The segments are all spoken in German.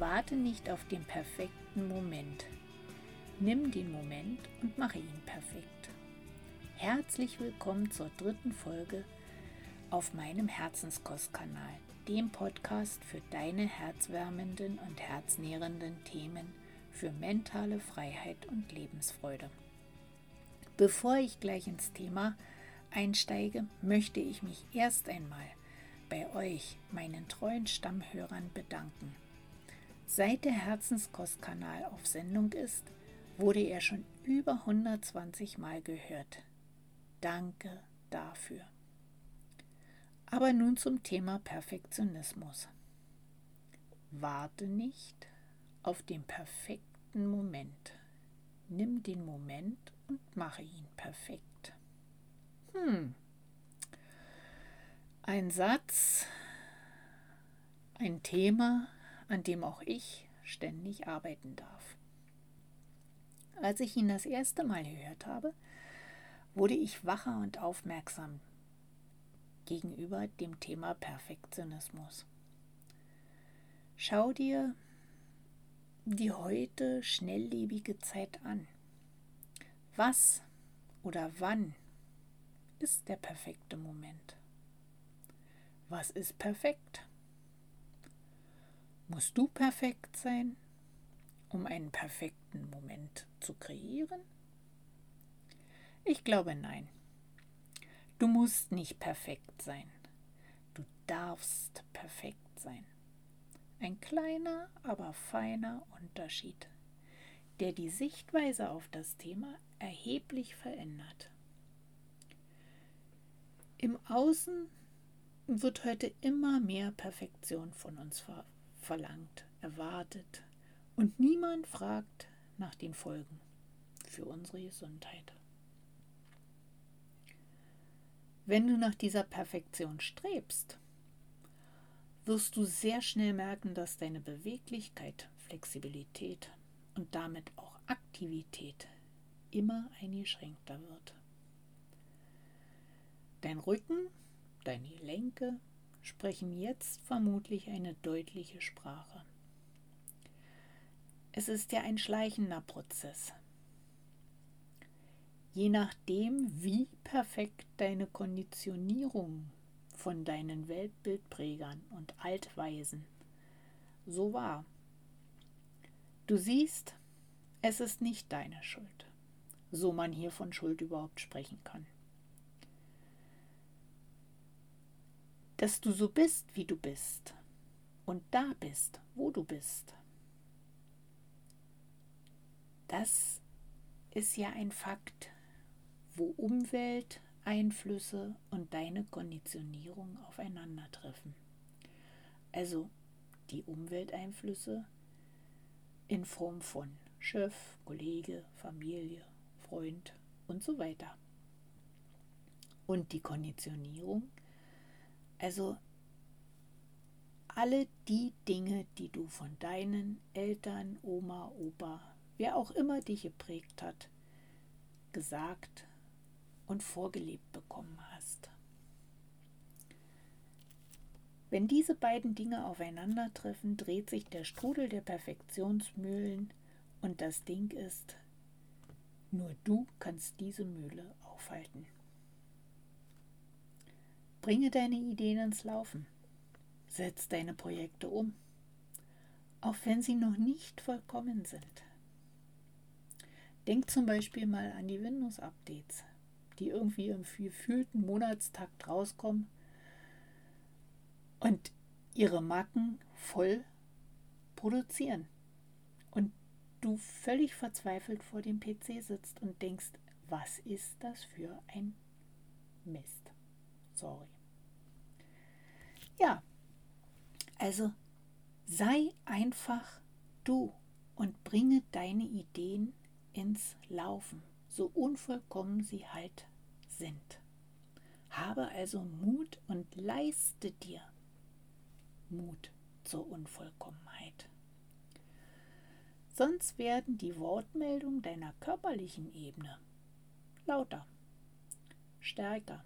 Warte nicht auf den perfekten Moment. Nimm den Moment und mache ihn perfekt. Herzlich willkommen zur dritten Folge auf meinem Herzenskostkanal, dem Podcast für deine herzwärmenden und herznährenden Themen für mentale Freiheit und Lebensfreude. Bevor ich gleich ins Thema einsteige, möchte ich mich erst einmal bei euch, meinen treuen Stammhörern, bedanken. Seit der Herzenskostkanal auf Sendung ist, wurde er schon über 120 Mal gehört. Danke dafür. Aber nun zum Thema Perfektionismus. Warte nicht auf den perfekten Moment. Nimm den Moment und mache ihn perfekt. Hm. Ein Satz, ein Thema, an dem auch ich ständig arbeiten darf. Als ich ihn das erste Mal gehört habe, wurde ich wacher und aufmerksam gegenüber dem Thema Perfektionismus. Schau dir die heute schnelllebige Zeit an. Was oder wann ist der perfekte Moment? Was ist perfekt? Musst du perfekt sein, um einen perfekten Moment zu kreieren? Ich glaube nein. Du musst nicht perfekt sein. Du darfst perfekt sein. Ein kleiner, aber feiner Unterschied, der die Sichtweise auf das Thema erheblich verändert. Im Außen wird heute immer mehr Perfektion von uns ver verlangt, erwartet und niemand fragt nach den Folgen für unsere Gesundheit. Wenn du nach dieser Perfektion strebst, wirst du sehr schnell merken, dass deine Beweglichkeit, Flexibilität und damit auch Aktivität immer eingeschränkter wird. Dein Rücken, deine Gelenke sprechen jetzt vermutlich eine deutliche Sprache. Es ist ja ein schleichender Prozess. Je nachdem, wie perfekt deine Konditionierung von deinen Weltbildprägern und Altweisen so war. Du siehst, es ist nicht deine Schuld, so man hier von Schuld überhaupt sprechen kann. Dass du so bist, wie du bist und da bist, wo du bist. Das ist ja ein Fakt, wo Umwelteinflüsse und deine Konditionierung aufeinandertreffen. Also die Umwelteinflüsse in Form von Chef, Kollege, Familie, Freund und so weiter. Und die Konditionierung also alle die Dinge, die du von deinen Eltern, Oma, Opa, wer auch immer dich geprägt hat, gesagt und vorgelebt bekommen hast. Wenn diese beiden Dinge aufeinandertreffen, dreht sich der Strudel der Perfektionsmühlen und das Ding ist, nur du kannst diese Mühle aufhalten. Bringe deine Ideen ins Laufen. Setz deine Projekte um, auch wenn sie noch nicht vollkommen sind. Denk zum Beispiel mal an die Windows-Updates, die irgendwie im gefühlten Monatstakt rauskommen und ihre Macken voll produzieren. Und du völlig verzweifelt vor dem PC sitzt und denkst, was ist das für ein Mist? Sorry. Ja, also sei einfach du und bringe deine Ideen ins Laufen, so unvollkommen sie halt sind. Habe also Mut und leiste dir Mut zur Unvollkommenheit. Sonst werden die Wortmeldungen deiner körperlichen Ebene lauter, stärker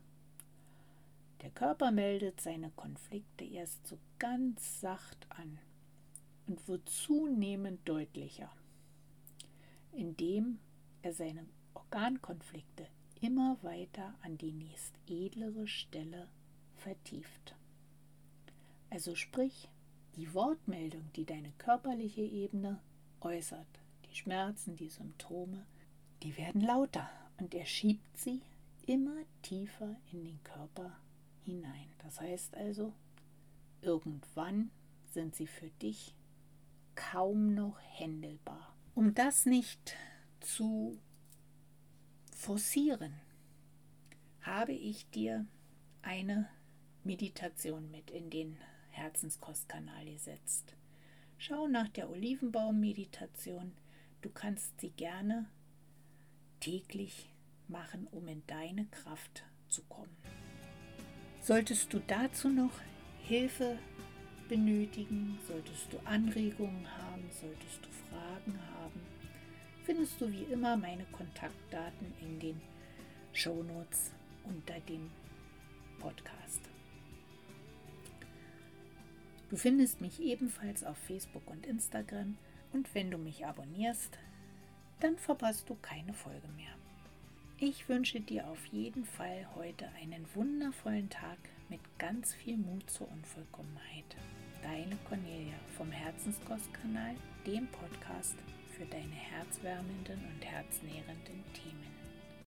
der Körper meldet seine Konflikte erst so ganz sacht an. und wird zunehmend deutlicher, indem er seine Organkonflikte immer weiter an die nächst edlere Stelle vertieft. Also sprich, die Wortmeldung, die deine körperliche Ebene äußert, die Schmerzen, die Symptome, die werden lauter und er schiebt sie immer tiefer in den Körper hinein. Das heißt also, irgendwann sind sie für dich kaum noch händelbar. Um das nicht zu forcieren, habe ich dir eine Meditation mit in den Herzenskostkanal gesetzt. Schau nach der Olivenbaum-Meditation. Du kannst sie gerne täglich machen, um in deine Kraft zu kommen. Solltest du dazu noch Hilfe benötigen, solltest du Anregungen haben, solltest du Fragen haben, findest du wie immer meine Kontaktdaten in den Shownotes unter dem Podcast. Du findest mich ebenfalls auf Facebook und Instagram und wenn du mich abonnierst, dann verpasst du keine Folge mehr. Ich wünsche dir auf jeden Fall heute einen wundervollen Tag mit ganz viel Mut zur Unvollkommenheit. Deine Cornelia vom Herzenskostkanal, dem Podcast für deine herzwärmenden und herznährenden Themen.